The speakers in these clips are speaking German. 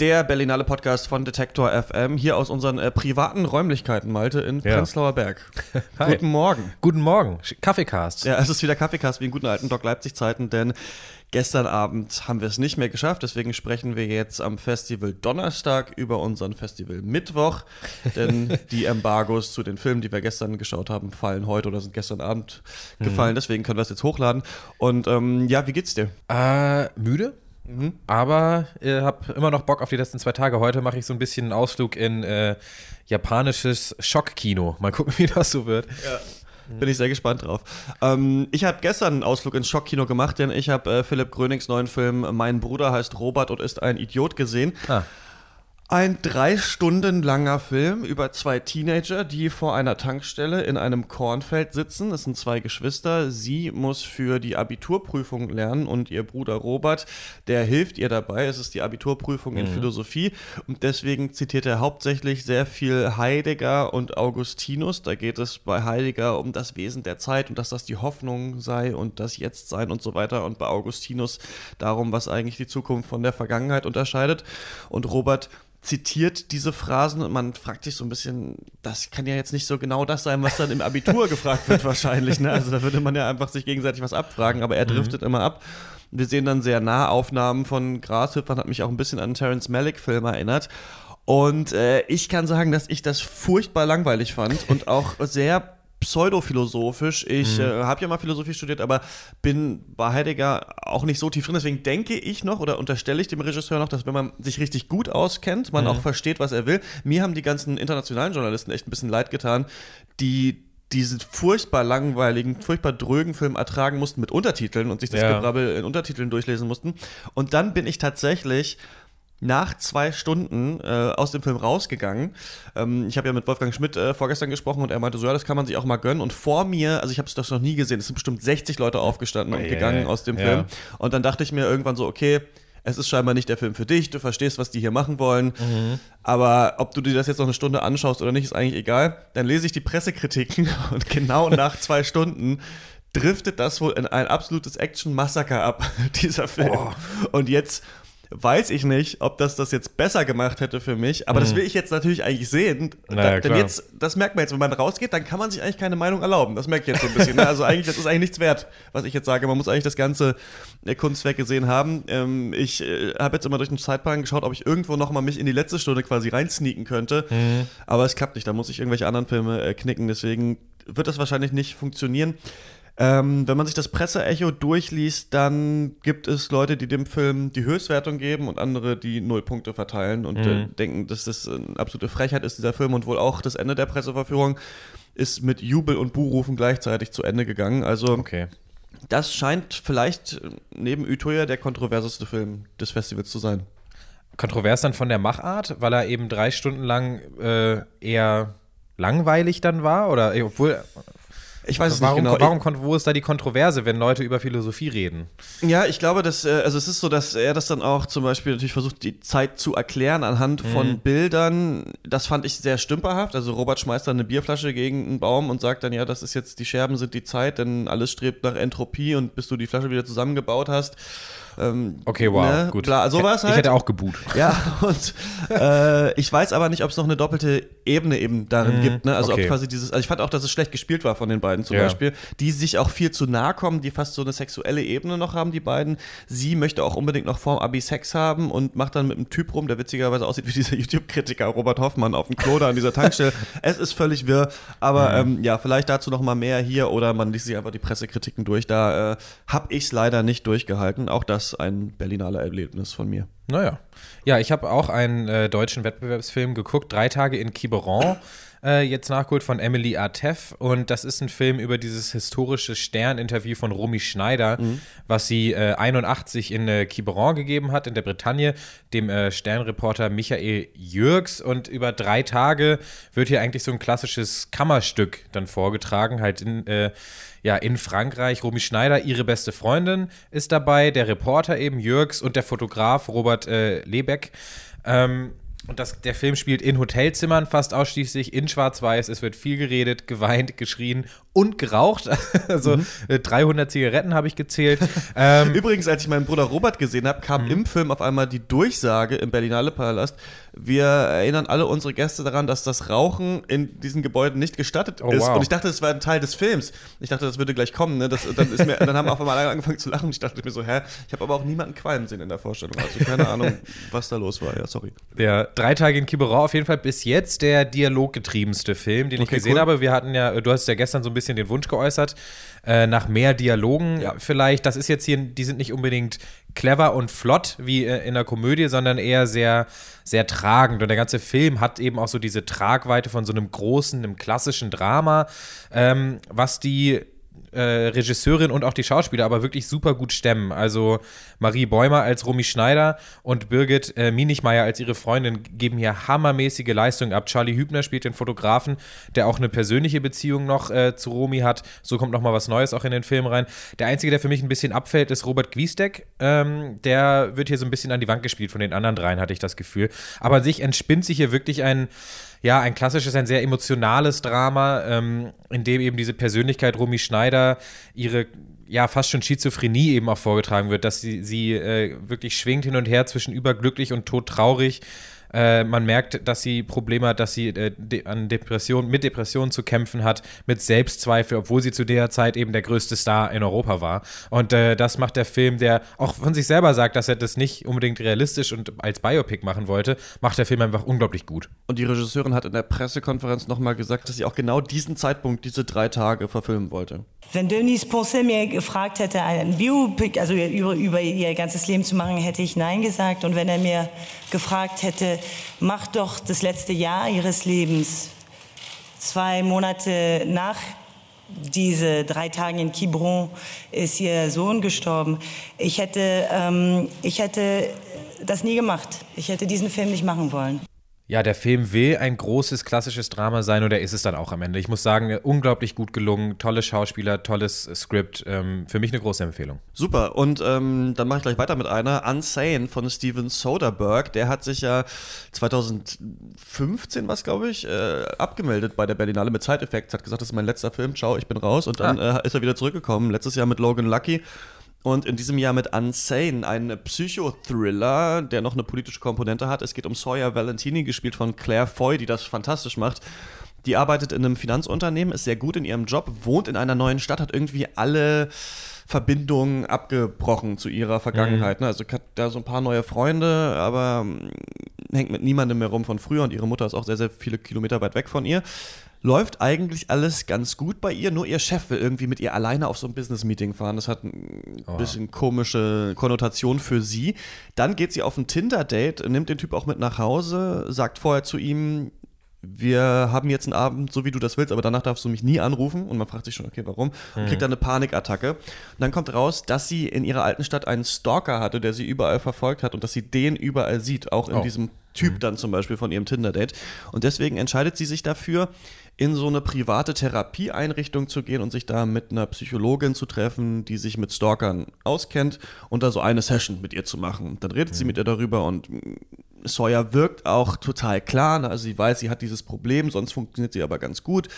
der Berlinale Podcast von Detektor FM, hier aus unseren äh, privaten Räumlichkeiten, Malte, in Ja. Prenzlauer Berg. Hi. Guten Morgen. Guten Morgen, Kaffeecast. Ja, es ist wieder Kaffeekast wie in guten alten Doc Leipzig-Zeiten, denn gestern Abend haben wir es nicht mehr geschafft. Deswegen sprechen wir jetzt am Festival Donnerstag über unseren Festival Mittwoch. denn die Embargos zu den Filmen, die wir gestern geschaut haben, fallen heute oder sind gestern Abend gefallen. Deswegen können wir es jetzt hochladen. Und ähm, ja, wie geht's dir? Äh, müde, aber äh, hab immer noch Bock auf die letzten zwei Tage. Heute mache ich so ein bisschen einen Ausflug in äh, japanisches Schockkino. Mal gucken, wie das so wird. Bin ich sehr gespannt drauf. Ähm, ich habe gestern einen Ausflug ins Schockkino gemacht, denn ich habe äh, Philipp Grönings neuen Film Mein Bruder heißt Robert und ist ein Idiot gesehen. Ah. Ein drei Stunden langer Film über zwei Teenager, die vor einer Tankstelle in einem Kornfeld sitzen. Es sind zwei Geschwister. Sie muss für die Abiturprüfung lernen und ihr Bruder Robert, der hilft ihr dabei. Es ist die Abiturprüfung in Philosophie und deswegen zitiert er hauptsächlich sehr viel Heidegger und Augustinus. Da geht es bei Heidegger um das Wesen der Zeit und dass das die Hoffnung sei und das Jetztsein und so weiter. Und bei Augustinus darum, was eigentlich die Zukunft von der Vergangenheit unterscheidet. Und Robert zitiert diese Phrasen und man fragt sich so ein bisschen, das kann ja jetzt nicht so genau das sein, was dann im Abitur gefragt wird wahrscheinlich. Ne? Also da würde man ja einfach sich gegenseitig was abfragen, aber er driftet immer ab. Wir sehen dann sehr nah Aufnahmen von Grashüpfern, hat mich auch ein bisschen an einen Terrence Malick-Film erinnert. Und äh, ich kann sagen, dass ich das furchtbar langweilig fand und auch sehr pseudophilosophisch. Ich äh, habe ja mal Philosophie studiert, aber bin bei Heidegger auch nicht so tief drin. Deswegen denke ich noch oder unterstelle ich dem Regisseur noch, dass wenn man sich richtig gut auskennt, man auch versteht, was er will. Mir haben die ganzen internationalen Journalisten echt ein bisschen leid getan, die diesen furchtbar langweiligen, furchtbar drögen Film ertragen mussten mit Untertiteln und sich das Ja. Gebrabbel in Untertiteln durchlesen mussten. Und dann bin ich tatsächlich nach zwei Stunden äh, aus dem Film rausgegangen. Ähm, ich habe ja mit Wolfgang Schmidt äh, vorgestern gesprochen und er meinte so, ja, das kann man sich auch mal gönnen. Und vor mir, also ich habe es das noch nie gesehen, es sind bestimmt 60 Leute aufgestanden und Ei, gegangen aus dem ja. Film. Und dann dachte ich mir irgendwann so, okay, es ist scheinbar nicht der Film für dich, du verstehst, was die hier machen wollen. Aber ob du dir das jetzt noch eine Stunde anschaust oder nicht, ist eigentlich egal. Dann lese ich die Pressekritiken und genau nach zwei Stunden driftet das wohl in ein absolutes Action-Massaker ab, dieser Film. Und jetzt weiß ich nicht, ob das das jetzt besser gemacht hätte für mich, aber das will ich jetzt natürlich eigentlich sehen. Naja, da, denn klar. jetzt, das merkt man jetzt, wenn man rausgeht, dann kann man sich eigentlich keine Meinung erlauben. Das merke ich jetzt so ein bisschen. ne? Also eigentlich, das ist eigentlich nichts wert, was ich jetzt sage. Man muss eigentlich das ganze äh, Kunstwerk gesehen haben. Ähm, ich äh, habe jetzt immer durch den Zeitplan geschaut, ob ich irgendwo noch mal mich in die letzte Stunde quasi reinsneaken könnte. Aber es klappt nicht. Da muss ich irgendwelche anderen Filme äh, knicken. Deswegen wird das wahrscheinlich nicht funktionieren. Ähm, wenn man sich das Presseecho durchliest, dann gibt es Leute, die dem Film die Höchstwertung geben und andere, die null Punkte verteilen und äh, denken, dass das eine absolute Frechheit ist, dieser Film. Und wohl auch das Ende der Presseverführung ist mit Jubel und Buhrufen gleichzeitig zu Ende gegangen. Also Okay. das scheint vielleicht äh, neben Utøya der kontroverseste Film des Festivals zu sein. Kontrovers dann von der Machart, weil er eben drei Stunden lang äh, eher langweilig dann war? Oder äh, obwohl. Ich weiß es Warum, nicht genau. warum, kon- wo ist da die Kontroverse, wenn Leute über Philosophie reden? Ja, ich glaube, dass, äh, also es ist so, dass er das dann auch zum Beispiel natürlich versucht, die Zeit zu erklären anhand von Bildern. Das fand ich sehr stümperhaft. Also Robert schmeißt dann eine Bierflasche gegen einen Baum und sagt dann, ja, das ist jetzt, die Scherben sind die Zeit, denn alles strebt nach Entropie und bis du die Flasche wieder zusammengebaut hast. Ähm, Okay, wow, ne, gut. Bla, sowas Ich halt. hätte auch geboot. Ja, und äh, ich weiß aber nicht, ob es noch eine doppelte Ebene eben darin gibt. Ne? Also okay. ob quasi dieses, also ich fand auch, dass es schlecht gespielt war von den beiden zum Ja. Beispiel, die sich auch viel zu nahe kommen, die fast so eine sexuelle Ebene noch haben, die beiden. Sie möchte auch unbedingt noch vorm Abi Sex haben und macht dann mit einem Typ rum, der witzigerweise aussieht wie dieser YouTube-Kritiker Robert Hoffmann auf dem Klo da an dieser Tankstelle. es ist völlig wirr, aber ähm, ja, vielleicht dazu noch mal mehr hier oder man liest sich einfach die Pressekritiken durch. Da äh, habe ich es leider nicht durchgehalten. Auch das ein Berlinale Erlebnis von mir. Naja. Ja, ich habe auch einen äh, deutschen Wettbewerbsfilm geguckt, drei Tage in Quiberon. Äh, jetzt nachgeholt von Emily Artef und das ist ein Film über dieses historische Stern-Interview von Romy Schneider, was sie äh, 81 in äh, Quiberon gegeben hat, in der Bretagne, dem äh, Sternreporter Michael Jürgs und über drei Tage wird hier eigentlich so ein klassisches Kammerstück dann vorgetragen, halt in äh, ja, in Frankreich. Romy Schneider, ihre beste Freundin, ist dabei, der Reporter eben Jürgs und der Fotograf Robert äh, Lebeck. Ähm, Und das, der Film spielt in Hotelzimmern fast ausschließlich, in Schwarz-Weiß. Es wird viel geredet, geweint, geschrien und geraucht. Also mhm. 300 Zigaretten habe ich gezählt. ähm, Übrigens, als ich meinen Bruder Robert gesehen habe, kam mhm. im Film auf einmal die Durchsage im Berlinale Palast. Wir erinnern alle unsere Gäste daran, dass das Rauchen in diesen Gebäuden nicht gestattet oh, ist. Wow. Und ich dachte, das war ein Teil des Films. Ich dachte, das würde gleich kommen. Ne? Das, dann, mir, dann, haben auf einmal alle angefangen zu lachen. Ich dachte mir so, hä? Ich habe aber auch niemanden qualmen sehen in der Vorstellung. Also keine Ahnung, was da los war. Ja, sorry. Ja, drei Tage in Quiberon auf jeden Fall bis jetzt der dialoggetriebenste Film, den okay, ich gesehen cool. habe. Wir hatten ja, du hast ja gestern so ein bisschen den Wunsch geäußert, äh, nach mehr Dialogen ja. vielleicht. Das ist jetzt hier, die sind nicht unbedingt clever und flott wie äh, in der Komödie, sondern eher sehr, sehr tragend. Und der ganze Film hat eben auch so diese Tragweite von so einem großen, einem klassischen Drama, ähm, was die äh, Regisseurin und auch die Schauspieler aber wirklich super gut stemmen. Also Marie Bäumer als Romy Schneider und Birgit äh, Minichmeier als ihre Freundin geben hier hammermäßige Leistungen ab. Charlie Hübner spielt den Fotografen, der auch eine persönliche Beziehung noch äh, zu Romy hat. So kommt noch mal was Neues auch in den Film rein. Der einzige, der für mich ein bisschen abfällt, ist Robert Gwiesdeck. Ähm, der wird hier so ein bisschen an die Wand gespielt von den anderen dreien, hatte ich das Gefühl. Aber an sich entspinnt sich hier wirklich ein ja, ein klassisches, ein sehr emotionales Drama, ähm, in dem eben diese Persönlichkeit Romy Schneider ihre ja fast schon Schizophrenie eben auch vorgetragen wird, dass sie, sie äh, wirklich schwingt hin und her zwischen überglücklich und todtraurig äh, man merkt, dass sie Probleme hat, dass sie äh, de an Depression, mit Depressionen zu kämpfen hat, mit Selbstzweifel, obwohl sie zu der Zeit eben der größte Star in Europa war. Und äh, das macht der Film, der auch von sich selber sagt, dass er das nicht unbedingt realistisch und als Biopic machen wollte, macht der Film einfach unglaublich gut. Und die Regisseurin hat in der Pressekonferenz nochmal gesagt, dass sie auch genau diesen Zeitpunkt, diese drei Tage verfilmen wollte. Wenn Denise Ponce mir gefragt hätte, ein Biopic, also über, über ihr ganzes Leben zu machen, hätte ich Nein gesagt. Und wenn er mir gefragt hätte, mach doch das letzte Jahr ihres Lebens, zwei Monate nach diese drei Tagen in Quiberon ist ihr Sohn gestorben. Ich hätte, ähm, ich hätte das nie gemacht. Ich hätte diesen Film nicht machen wollen. Ja, der Film will ein großes klassisches Drama sein oder ist es dann auch am Ende? Ich muss sagen, unglaublich gut gelungen, tolle Schauspieler, tolles Skript. Ähm, für mich eine große Empfehlung. Super. Und ähm, dann mache ich gleich weiter mit einer. Unsane von Steven Soderbergh. Der hat sich ja 2015, was glaube ich, äh, abgemeldet bei der Berlinale mit Side Effects. Hat gesagt, das ist mein letzter Film. Ciao, ich bin raus. Und dann ah. äh, ist er wieder zurückgekommen. Letztes Jahr mit Logan Lucky. Und in diesem Jahr mit Unsane, ein Psychothriller, der noch eine politische Komponente hat. Es geht um Sawyer Valentini, gespielt von Claire Foy, die das fantastisch macht. Die arbeitet in einem Finanzunternehmen, ist sehr gut in ihrem Job, wohnt in einer neuen Stadt, hat irgendwie alle Verbindungen abgebrochen zu ihrer Vergangenheit. Mhm. Also hat da so ein paar neue Freunde, aber hm, hängt mit niemandem mehr rum von früher und ihre Mutter ist auch sehr, sehr viele Kilometer weit weg von ihr läuft eigentlich alles ganz gut bei ihr, nur ihr Chef will irgendwie mit ihr alleine auf so ein Business-Meeting fahren. Das hat ein oh. bisschen komische Konnotation für sie. Dann geht sie auf ein Tinder-Date, nimmt den Typ auch mit nach Hause, sagt vorher zu ihm, wir haben jetzt einen Abend, so wie du das willst, aber danach darfst du mich nie anrufen. Und man fragt sich schon, okay, warum? Und kriegt dann eine Panikattacke. Und dann kommt raus, dass sie in ihrer alten Stadt einen Stalker hatte, der sie überall verfolgt hat und dass sie den überall sieht, auch in oh. diesem Typ mhm. dann zum Beispiel von ihrem Tinder-Date. Und deswegen entscheidet sie sich dafür, in so eine private Therapieeinrichtung zu gehen und sich da mit einer Psychologin zu treffen, die sich mit Stalkern auskennt und da so eine Session mit ihr zu machen. Dann redet mhm. sie mit ihr darüber und Sawyer wirkt auch total klar. Ne? Also sie weiß, sie hat dieses Problem, sonst funktioniert sie aber ganz gut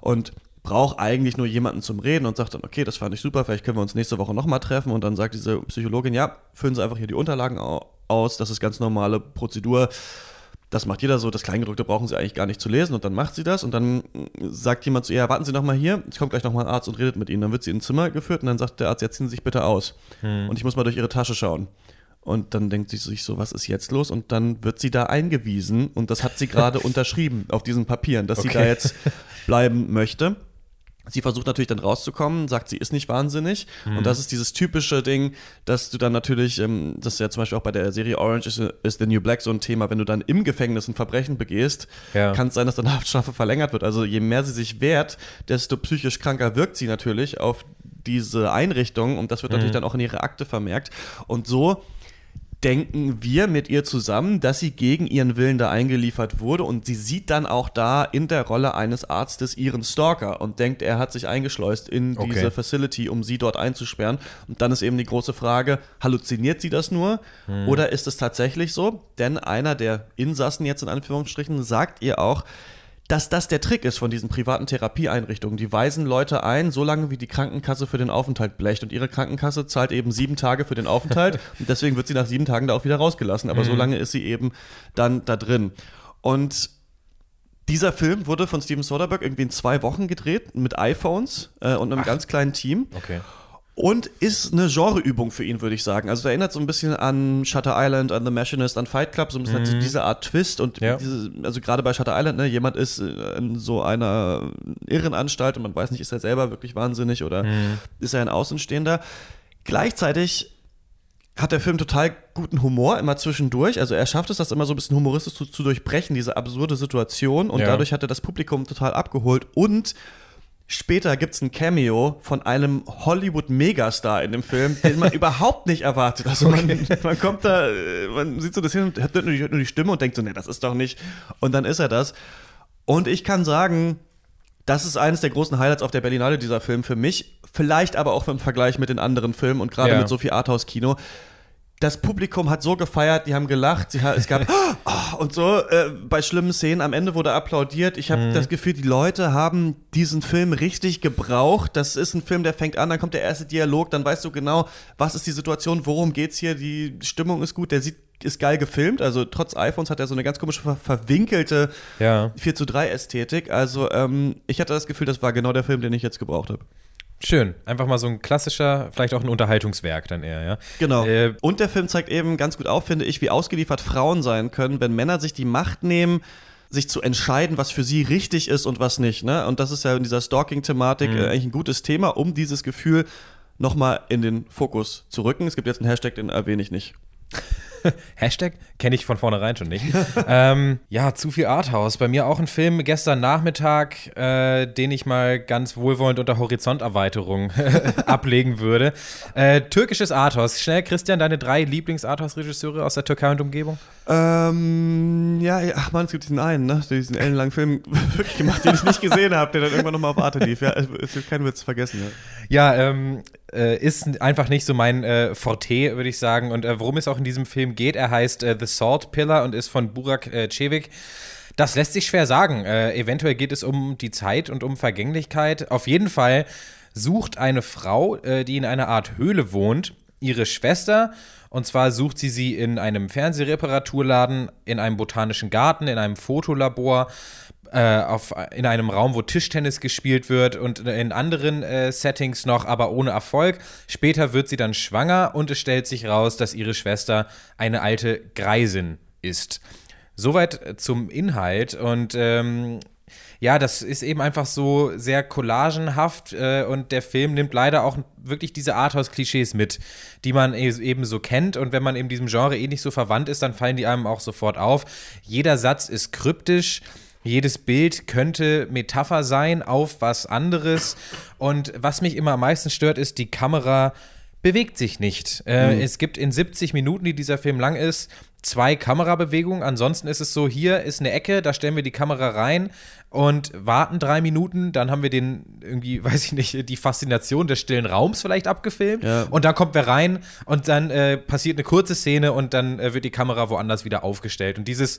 und braucht eigentlich nur jemanden zum Reden und sagt dann, okay, das fand ich super, vielleicht können wir uns nächste Woche nochmal treffen und dann sagt diese Psychologin, ja, füllen Sie einfach hier die Unterlagen aus, das ist ganz normale Prozedur das macht jeder so, das Kleingedruckte brauchen sie eigentlich gar nicht zu lesen und dann macht sie das und dann sagt jemand zu ihr, warten Sie noch mal hier, es kommt gleich noch mal ein Arzt und redet mit Ihnen. Dann wird sie in ein Zimmer geführt und dann sagt der Arzt, jetzt ziehen Sie sich bitte aus hm. und ich muss mal durch Ihre Tasche schauen. Und dann denkt sie sich so, was ist jetzt los? Und dann wird sie da eingewiesen und das hat sie gerade unterschrieben auf diesen Papieren, dass okay. sie da jetzt bleiben möchte. Sie versucht natürlich dann rauszukommen, sagt, sie ist nicht wahnsinnig. Mhm. Und das ist dieses typische Ding, dass du dann natürlich, ähm, das ist ja zum Beispiel auch bei der Serie Orange is, is the New Black so ein Thema, wenn du dann im Gefängnis ein Verbrechen begehst, ja. kann es sein, dass deine Haftstrafe verlängert wird. Also je mehr sie sich wehrt, desto psychisch kranker wirkt sie natürlich auf diese Einrichtung und das wird mhm. natürlich dann auch in ihre Akte vermerkt. Und so denken wir mit ihr zusammen, dass sie gegen ihren Willen da eingeliefert wurde und sie sieht dann auch da in der Rolle eines Arztes ihren Stalker und denkt, er hat sich eingeschleust in Okay. diese Facility, um sie dort einzusperren. Und dann ist eben die große Frage, halluziniert sie das nur oder ist es tatsächlich so? Denn einer der Insassen jetzt in Anführungsstrichen sagt ihr auch, dass das der Trick ist von diesen privaten Therapieeinrichtungen. Die weisen Leute ein, solange wie die Krankenkasse für den Aufenthalt blecht. Und ihre Krankenkasse zahlt eben sieben Tage für den Aufenthalt. und deswegen wird sie nach sieben Tagen da auch wieder rausgelassen. Aber so lange ist sie eben dann da drin. Und dieser Film wurde von Steven Soderbergh irgendwie in zwei Wochen gedreht mit iPhones äh, und einem ganz kleinen Team. Okay. Und ist eine Genreübung für ihn, würde ich sagen. Also erinnert so ein bisschen an Shutter Island, an The Machinist, an Fight Club, so ein bisschen an diese Art Twist. Und Ja. diese, also gerade bei Shutter Island, ne, jemand ist äh, in so einer Irrenanstalt und man weiß nicht, ist er selber wirklich wahnsinnig oder ist er ein Außenstehender. Gleichzeitig hat der Film total guten Humor immer zwischendurch. Also er schafft es, das immer so ein bisschen humoristisch zu, zu durchbrechen, diese absurde Situation. Und Ja. dadurch hat er das Publikum total abgeholt. Und später gibt es ein Cameo von einem Hollywood-Megastar in dem Film, den man überhaupt nicht erwartet. Also man, man kommt da, äh, man sieht so das hin und hört nur die, hört nur die Stimme und denkt so, nee, das ist doch nicht. Und dann ist er das. Und ich kann sagen, das ist eines der großen Highlights auf der Berlinale, dieser Film für mich. Vielleicht aber auch im Vergleich mit den anderen Filmen und gerade Ja. mit so viel Arthouse-Kino. Das Publikum hat so gefeiert, die haben gelacht, sie, es gab oh, und so äh, bei schlimmen Szenen. Am Ende wurde applaudiert. Ich habe das Gefühl, die Leute haben diesen Film richtig gebraucht. Das ist ein Film, der fängt an, dann kommt der erste Dialog, dann weißt du genau, was ist die Situation, worum geht's hier. Die Stimmung ist gut, der sieht ist geil gefilmt. Also trotz iPhones hat er so eine ganz komische ver verwinkelte Ja. 4 zu 3 Ästhetik. Also ähm, ich hatte das Gefühl, das war genau der Film, den ich jetzt gebraucht habe. Schön. Einfach mal so ein klassischer, vielleicht auch ein Unterhaltungswerk dann eher, ja. Genau. Äh, Und der Film zeigt eben ganz gut auf, finde ich, wie ausgeliefert Frauen sein können, wenn Männer sich die Macht nehmen, sich zu entscheiden, was für sie richtig ist und was nicht. Ne? Und das ist ja in dieser Stalking-Thematik Mhm. äh, eigentlich ein gutes Thema, um dieses Gefühl nochmal in den Fokus zu rücken. Es gibt jetzt einen Hashtag, den erwähne ich nicht. Hashtag kenne ich von vornherein schon nicht. ähm, ja, zu viel Arthouse. Bei mir auch ein Film gestern Nachmittag, äh, den ich mal ganz wohlwollend unter Horizonterweiterung ablegen würde. Äh, türkisches Arthouse. Schnell, Christian, deine drei Lieblings-Arthouse-Regisseure aus der Türkei und Umgebung? Ähm, ja, ach man, es gibt diesen einen, ne, diesen ellenlangen Film wirklich gemacht, den ich nicht gesehen habe, der dann irgendwann nochmal auf Arte lief. Ja, es es wird kein Witz vergessen. Ja. Ja, ähm, äh, ist einfach nicht so mein äh, Forte, würde ich sagen. Und äh, worum es auch in diesem Film geht, er heißt äh, The Salt Pillar und ist von Burak äh, Cevik. Das lässt sich schwer sagen. Äh, eventuell geht es um die Zeit und um Vergänglichkeit. Auf jeden Fall sucht eine Frau, äh, die in einer Art Höhle wohnt, ihre Schwester. Und zwar sucht sie sie in einem Fernsehreparaturladen, in einem botanischen Garten, in einem Fotolabor, äh, auf, in einem Raum, wo Tischtennis gespielt wird und in anderen äh, Settings noch, aber ohne Erfolg. Später wird sie dann schwanger und es stellt sich raus, dass ihre Schwester eine alte Greisin ist. Soweit äh, zum Inhalt und ähm, ja, das ist eben einfach so sehr collagenhaft äh, und der Film nimmt leider auch wirklich diese Arthouse-Klischees mit, die man e- eben so kennt und wenn man eben diesem Genre eh nicht so verwandt ist, dann fallen die einem auch sofort auf. Jeder Satz ist kryptisch. Jedes Bild könnte Metapher sein auf was anderes. Und was mich immer am meisten stört, ist, die Kamera bewegt sich nicht. Äh, Es gibt in 70 Minuten, die dieser Film lang ist, zwei Kamerabewegungen. Ansonsten ist es so, hier ist eine Ecke, da stellen wir die Kamera rein und warten drei Minuten. Dann haben wir den irgendwie, weiß ich nicht, die Faszination des stillen Raums vielleicht abgefilmt. Ja. Und dann kommt wer rein und dann äh, passiert eine kurze Szene und dann äh, wird die Kamera woanders wieder aufgestellt. Und dieses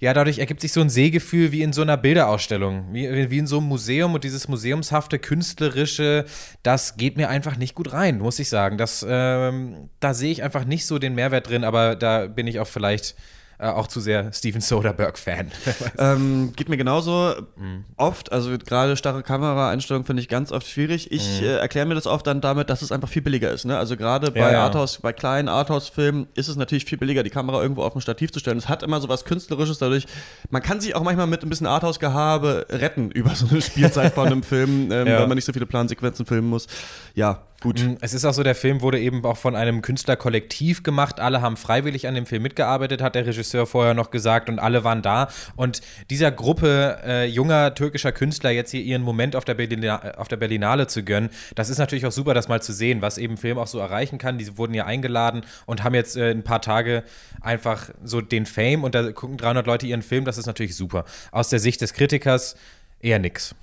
ja, dadurch ergibt sich so ein Sehgefühl wie in so einer Bilderausstellung, wie, wie in so einem Museum und dieses museumshafte, künstlerische, das geht mir einfach nicht gut rein, muss ich sagen. Das, ähm, da sehe ich einfach nicht so den Mehrwert drin, aber da bin ich auch vielleicht äh, auch zu sehr Steven Soderbergh-Fan. Ähm, geht mir genauso Mhm. oft, also gerade starre Kameraeinstellungen finde ich ganz oft schwierig. Ich äh, erkläre mir das oft dann damit, dass es einfach viel billiger ist. Ne? Also gerade bei Ja, ja. Arthouse, bei kleinen Arthouse-Filmen ist es natürlich viel billiger, die Kamera irgendwo auf ein Stativ zu stellen. Es hat immer so was Künstlerisches dadurch. Man kann sich auch manchmal mit ein bisschen Arthouse-Gehabe retten über so eine Spielzeit von einem Film, ähm, Ja. weil man nicht so viele Plansequenzen filmen muss. Ja, gut. Mm, Es ist auch so, der Film wurde eben auch von einem Künstlerkollektiv gemacht. Alle haben freiwillig an dem Film mitgearbeitet, hat der Regisseur vorher noch gesagt, und alle waren da. Und dieser Gruppe äh, junger türkischer Künstler jetzt hier ihren Moment auf der, Berlina, auf der Berlinale zu gönnen, das ist natürlich auch super, das mal zu sehen, was eben Film auch so erreichen kann. Die wurden ja eingeladen und haben jetzt äh, ein paar Tage einfach so den Fame und da gucken 300 Leute ihren Film, das ist natürlich super. Aus der Sicht des Kritikers eher nix.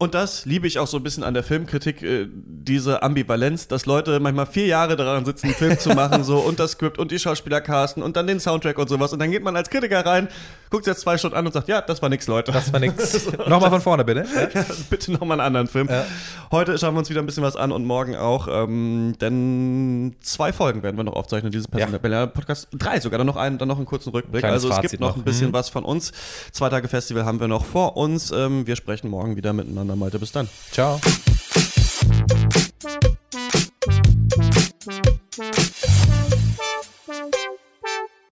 Und das liebe ich auch so ein bisschen an der Filmkritik, äh, diese Ambivalenz, dass Leute manchmal vier Jahre daran sitzen, einen Film zu machen, so und das Skript und die Schauspieler casten und dann den Soundtrack und sowas. Und dann geht man als Kritiker rein, guckt sich das zwei Stunden an und sagt, ja, das war nix, Leute. Das war nix. nochmal von vorne, bitte. Ja, bitte nochmal einen anderen Film. Ja. Heute schauen wir uns wieder ein bisschen was an und morgen auch, ähm, denn zwei Folgen werden wir noch aufzeichnen, dieses Personal ja. Podcast. Drei sogar, dann noch einen, dann noch einen kurzen Rückblick. Kleines also es Fazit gibt noch, noch. ein bisschen mhm. was von uns. Zwei Tage Festival haben wir noch vor uns. Ähm, wir sprechen morgen wieder miteinander, Malte. Bis dann. Ciao.